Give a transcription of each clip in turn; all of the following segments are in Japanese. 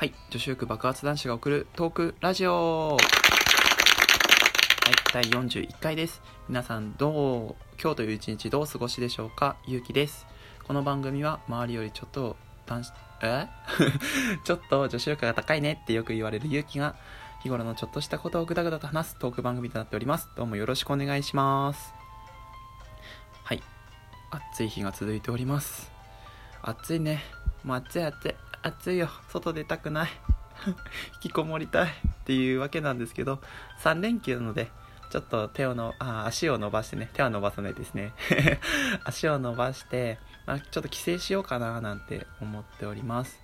はい、女子力爆発男子が送るトークラジオはい、第41回です。皆さんどう、今日という一日どうお過ごしでしょうか？ゆうきです。この番組は周りよりちょっと男子、え？ちょっと女子力が高いね？ってよく言われるゆうきが、日頃のちょっとしたことをぐだぐだと話すトーク番組となっております。どうもよろしくお願いします。はい、暑い日が続いております。暑いね。もう暑い暑い。暑いよ。外出たくない。引きこもりたい。っていうわけなんですけど、3連休なので、ちょっと手をの、あ、足を伸ばしてね、手は伸ばさないですね。足を伸ばして、まあ、ちょっと帰省しようかななんて思っております。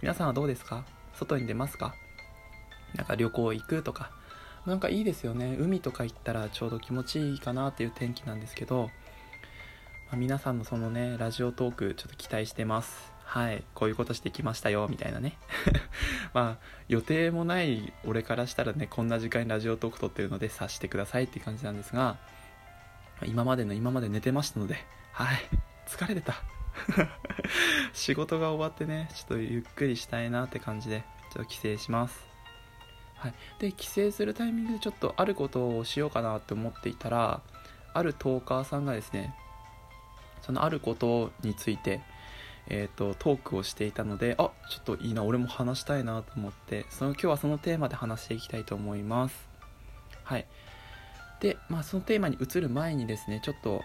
皆さんはどうですか？外に出ますか？なんか旅行行くとか。なんかいいですよね。海とか行ったらちょうど気持ちいいかなっていう天気なんですけど、ま皆さんのそのね、ラジオトークちょっと期待してます。はい、こういうことしてきましたよ、みたいなね。まあ、予定もない俺からしたらね、こんな時間にラジオトーク撮ってるので察してくださいって感じなんですが、今までの今まで寝てましたので、はい、疲れてた。仕事が終わってね、ちょっとゆっくりしたいなって感じで、ちょっと帰省します。はい、で、帰省するタイミングでちょっとあることをしようかなって思っていたら、あるトーカーさんがですね、そのあることについて、えーと、トークをしていたのであちょっといいな俺も話したいなと思ってその今日はそのテーマで話していきたいと思います。はい。で、まあ、そのテーマに移る前にですねちょっと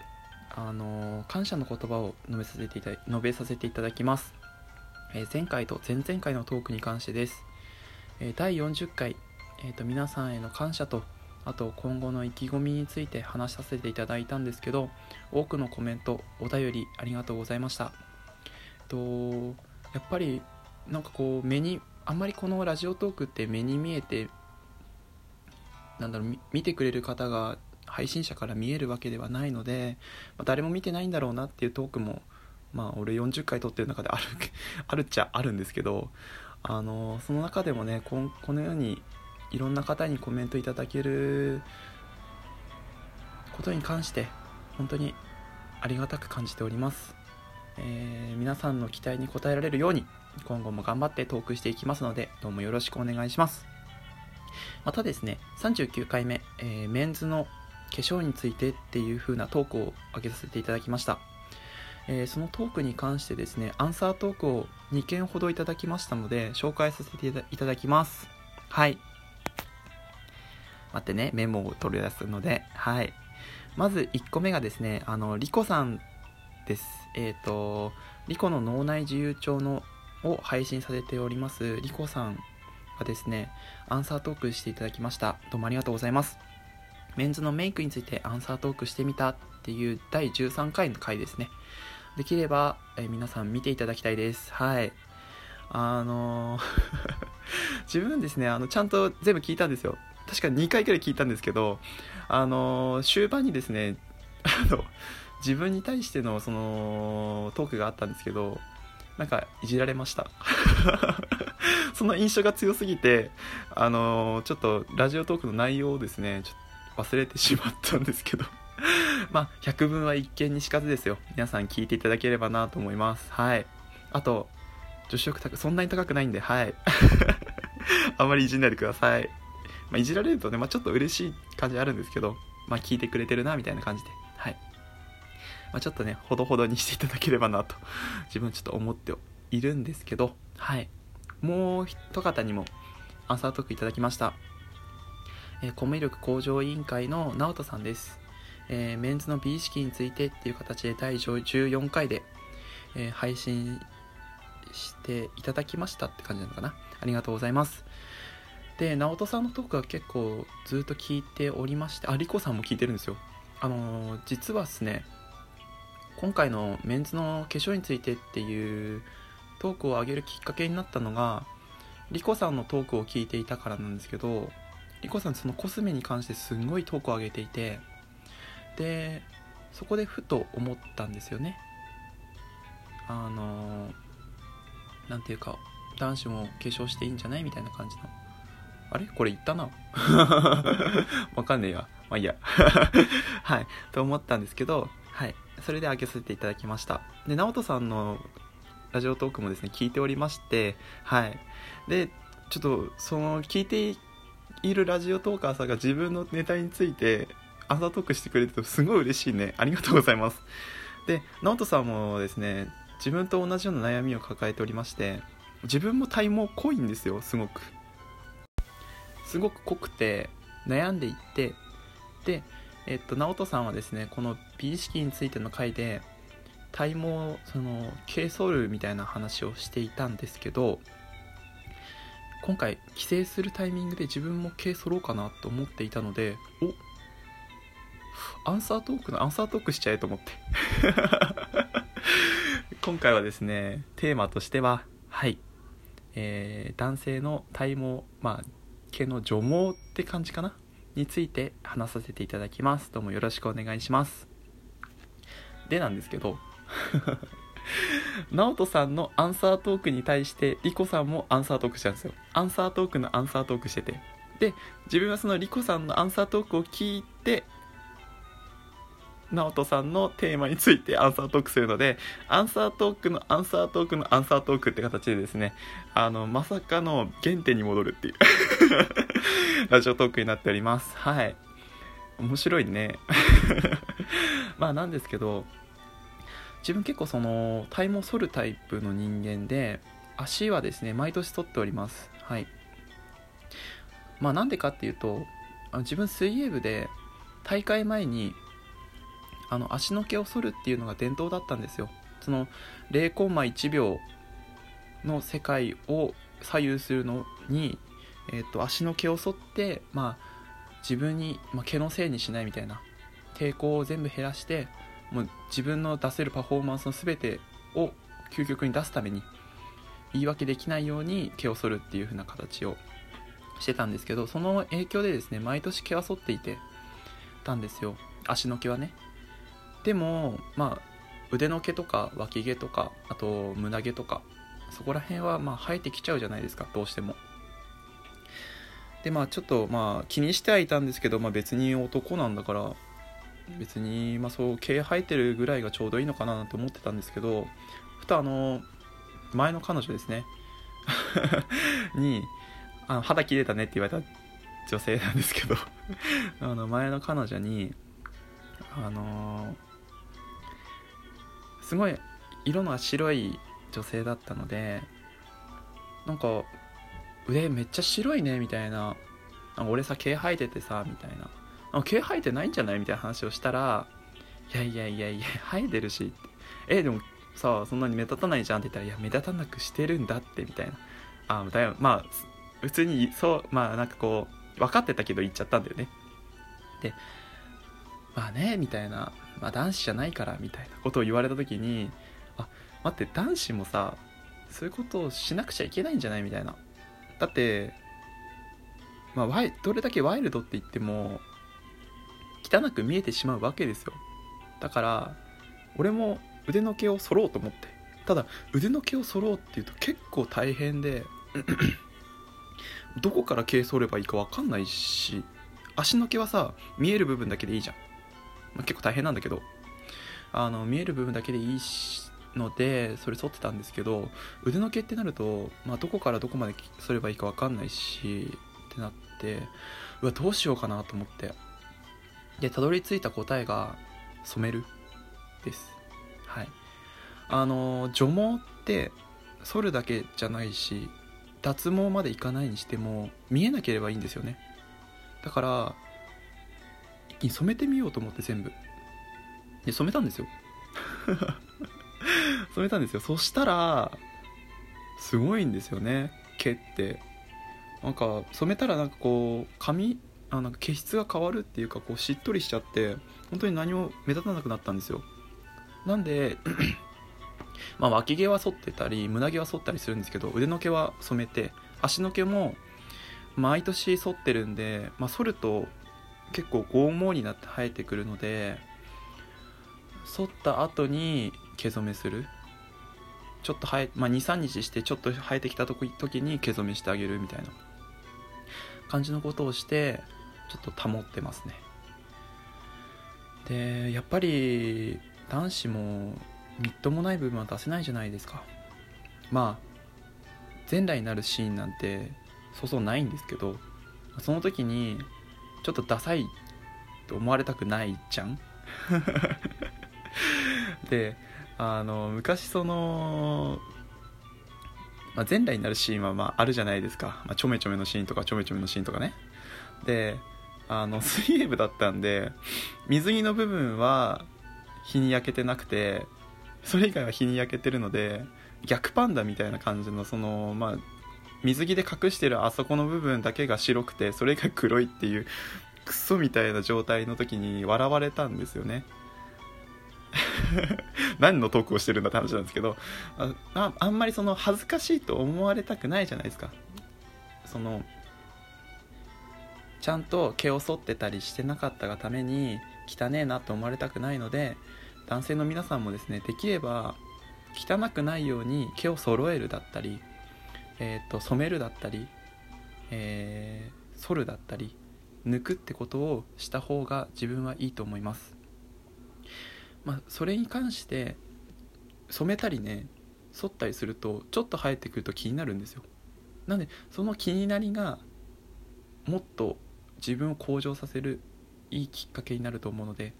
あのー感謝の言葉を述べさせていただ述べさせていただきます、えー前回と前々回のトークに関してです、えー第40回、えーと皆さんへの感謝とあと今後の意気込みについて話させていただいたんですけど多くのコメントお便りありがとうございました。とやっぱりなんかこう目にあんまりこのラジオトークって目に見えてなんだろう見てくれる方が配信者から見えるわけではないので、まあ誰も見てないんだろうなっていうトークもまあ俺40回撮ってる中である あるっちゃあるんですけどあのその中でもねここのようにいろんな方にコメントいただけることに関して本当にありがたく感じております。えー皆さんの期待に応えられるように今後も頑張ってトークしていきますのでどうもよろしくお願いします。またですね39回目、えーメンズの化粧についてっていう風なトークを上げさせていただきました、えーそのトークに関してですねアンサートークを2件ほどいただきましたので紹介させていただきます。はい。待ってねメモを取り出すので。はい。まず1個目がですねあのリコさんです。えっ、と、リコの脳内自由帳のを配信されております、リコさんがですね、アンサートークしていただきました。どうもありがとうございます。メンズのメイクについてアンサートークしてみたっていう第13回の回ですね。できれば、えー皆さん見ていただきたいです。はい。あのー 自分ですね、あの、ちゃんと全部聞いたんですよ。確か2回くらい聞いたんですけど、あのー終盤にですね、あの、自分に対してのそのトークがあったんですけどなんかいじられました。その印象が強すぎてあのちょっとラジオトークの内容をですねちょっと忘れてしまったんですけど。まあ百聞は一見にしかずですよ。皆さん聞いていただければなと思います。はい。あと女子力高そんなに高くないんではい。あんまりいじんないでください、まあ、いじられるとね、まあ、ちょっと嬉しい感じあるんですけどまあ聞いてくれてるなみたいな感じで。まあ、ちょっとね、ほどほどにしていただければなと、自分はちょっと思っているんですけど、はい。もう一方にもアンサートークいただきました。えー、コミュ力向上委員会の直人さんです。えーメンズの美意識についてっていう形で第14回で、えー配信していただきましたって感じなのかな。ありがとうございます。で、直人さんのトークは結構ずっと聞いておりまして、あ、リコさんも聞いてるんですよ。あのー実はですね、今回のメンズの化粧についてっていうトークを上げるきっかけになったのがリコさんのトークを聞いていたからなんですけどリコさんそのコスメに関してすんごいトークを上げていてでそこでふと思ったんですよね。あのなんていうか男子も化粧していいんじゃないみたいな感じの。あれ？これ言ったな。わかんねえや。まあいいや。はい。と思ったんですけどはい。それで開けさせていただきました。で直人さんのラジオトークもですね聞いておりましてはい。でちょっとその聞いているラジオトーカーさんが自分のネタについてアンサートークしてくれてるとすごい嬉しいね。ありがとうございます。で直人さんもですね自分と同じような悩みを抱えておりまして自分も体毛濃いんですよすごく。すごく濃くて悩んでいってでえっと直人さんはですねこの美意識についての回で体毛その毛剃るみたいな話をしていたんですけど今回帰省するタイミングで自分も毛剃ろうかなと思っていたのでおアンサートークのアンサートークしちゃえと思って。今回はですねテーマとしてははい。えー、男性の体毛まあ毛の除毛って感じかなについて話させていただきます。どうもよろしくお願いします。でなんですけど 直人さんのアンサートークに対してリコさんもアンサートークしたんですよ。アンサートークのアンサートークしてて。で自分はそのリコさんのアンサートークを聞いて直人さんのテーマについてアンサートークするのでアンサートークのアンサートークのアンサートークって形でですねあのまさかの原点に戻るっていう。ラジオトークになっております。はい。面白いね。まあなんですけど自分結構その体毛剃るタイプの人間で足はですね毎年剃っております。はい。まあなんでかっていうと自分水泳部で大会前にあの足の毛を剃るっていうのが伝統だったんですよ。その0コンマ1秒の世界を左右するのに、えーと、足の毛を剃って、まあ、自分に、まあ、毛のせいにしないみたいな抵抗を全部減らしてもう自分の出せるパフォーマンスの全てを究極に出すために言い訳できないように毛を剃るっていう風な形をしてたんですけどその影響でですね毎年毛は剃っていてたんですよ。足の毛はね。でもまあ腕の毛とか脇毛とかあと胸毛とかそこら辺はまあ生えてきちゃうじゃないですかどうしても。でまあちょっとまあ気にしてはいたんですけど、まあ、別に男なんだから別にまあそう毛生えてるぐらいがちょうどいいのかななんて思ってたんですけどふとあの前の彼女ですね。にあの肌切れたねって言われた女性なんですけど あの前の彼女にあのすごい色の白い女性だったのでなんか腕めっちゃ白いねみたいな俺さ毛生えててさみたいな毛生えてないんじゃない？みたいな話をしたらいやいやいやいや生えてるしってえでもさそんなに目立たないじゃんって言ったらいや目立たなくしてるんだってみたいな。あだよ。まあ普通にそうまあなんかこう分かってたけど言っちゃったんだよね。でまあねみたいなまあ男子じゃないからみたいな。ことを言われた時にあ待って男子もさそういうことをしなくちゃいけないんじゃない？みたいな。だってまあワイどれだけワイルドって言っても汚く見えてしまうわけですよ。だから俺も腕の毛を剃ろうと思って。ただ腕の毛を剃ろうっていうと結構大変で どこから毛剃ればいいか分かんないし足の毛はさ見える部分だけでいいじゃん。まあ、結構大変なんだけどあの見える部分だけでいいしのでそれ剃ってたんですけど腕の毛ってなると、まあ、どこからどこまで剃ればいいか分かんないしってなってうわどうしようかなと思って。でたどり着いた答えが染める。です。はい。あの除毛って剃るだけじゃないし脱毛までいかないにしても見えなければいいんですよね。だから一気に染めてみようと思って全部。で染めたんですよ。染めたんですよ。そしたらすごいんですよね。毛って。なんか染めたらなんかこう髪あなんか毛質が変わるっていうかこうしっとりしちゃって本当に何も目立たなくなったんですよ。なんで まあ脇毛は剃ってたり胸毛は剃ったりするんですけど腕の毛は染めて足の毛も毎年剃ってるんで、まあ、剃ると結構剛毛になって生えてくるので剃った後に毛染めする。ちょっと生え、まあ、23日してちょっと生えてきた時に毛染めしてあげるみたいな感じのことをしてちょっと保ってますね。でやっぱり男子もみっともない部分は出せないじゃないですか。まあ全裸になるシーンなんてそうそうないんですけどその時にちょっとダサいと思われたくないじゃん。であの昔その、まあ、全裸になるシーンはまああるじゃないですか、まあ、ちょめちょめのシーンとかちょめちょめのシーンとかね。であの 水泳部だったんで水着の部分は日に焼けてなくてそれ以外は日に焼けてるので逆パンダみたいな感じのそのまあ水着で隠してるあそこの部分だけが白くてそれが黒いっていうクソみたいな状態の時に笑われたんですよね。何のトークをしてるんだって話なんですけどああんまりその恥ずかしいと思われたくないじゃないですか。そのちゃんと毛を剃ってたりしてなかったがために汚えなと思われたくないので男性の皆さんもですねできれば汚くないように毛を揃えるだったり、えーと、染めるだったり、えー、剃るだったり抜くってことをした方が自分はいいと思います、まあ、それに関して染めたりね剃ったりするとちょっと生えてくると気になるんですよ。なんでその気になりがもっと自分を向上させるいいきっかけになると思うので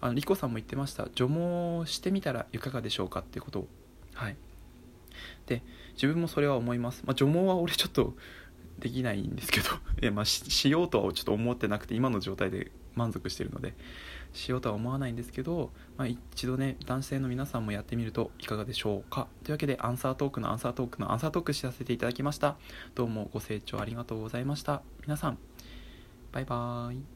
あのリコさんも言ってました。除毛してみたらいかがでしょうかっていうことを。はい。で自分もそれは思います、まあ、除毛は俺ちょっとできないんですけど、まあ、しようとはちょっと思ってなくて今の状態で満足してるので。しようとは思わないんですけど、まあ、一度ね男性の皆さんもやってみるといかがでしょうか。というわけでアンサートークのアンサートークのアンサートークさせていただきました。どうもご清聴ありがとうございました。皆さんバイバーイ。